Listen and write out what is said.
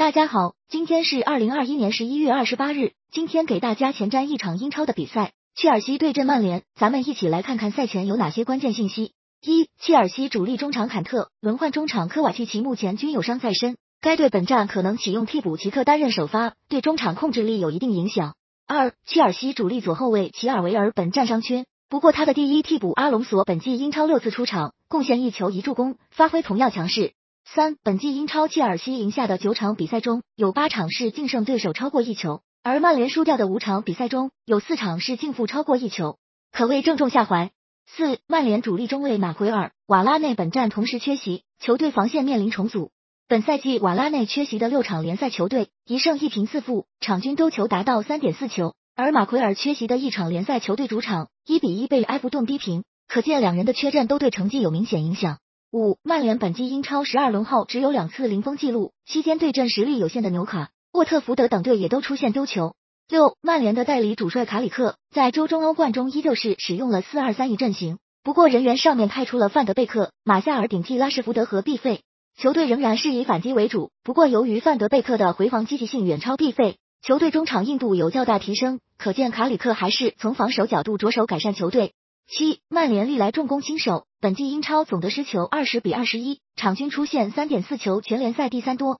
大家好，今天是二零二一年十一月二十八日。今天给大家前瞻一场英超的比赛，切尔西对阵曼联。咱们一起来看看赛前有哪些关键信息。一、切尔西主力中场坎特轮换中场科瓦契奇目前均有伤在身，该队本站可能启用替补齐克担任首发，对中场控制力有一定影响。二、切尔西主力左后卫齐尔维尔本站伤缺，不过他的第一替补阿隆索本季英超六次出场，贡献一球一助攻，发挥同样强势。三，本季英超切尔西赢下的九场比赛中有八场是净胜对手超过一球，而曼联输掉的五场比赛中有四场是净负超过一球，可谓正中下怀。四，曼联主力中卫马奎尔、瓦拉内本站同时缺席，球队防线面临重组。本赛季瓦拉内缺席的六场联赛球队一胜一平四负，场均丢球达到三点四球，而马奎尔缺席的一场联赛球队主场一比一被埃弗顿逼平，可见两人的缺阵都对成绩有明显影响。五，曼联本季英超十二轮后只有两次零封记录，期间对阵实力有限的纽卡、沃特福德等队也都出现丢球。六，曼联的代理主帅卡里克在周中欧冠中依旧是使用了四二三一阵型，不过人员上面派出了范德贝克、马夏尔顶替拉什福德和毕费，球队仍然是以反击为主。不过由于范德贝克的回防积极性远超毕费，球队中场硬度有较大提升，可见卡里克还是从防守角度着手改善球队。七，曼联历来重攻轻守，本季英超总得失球二十比二十一，场均出现三点四球，全联赛第三多。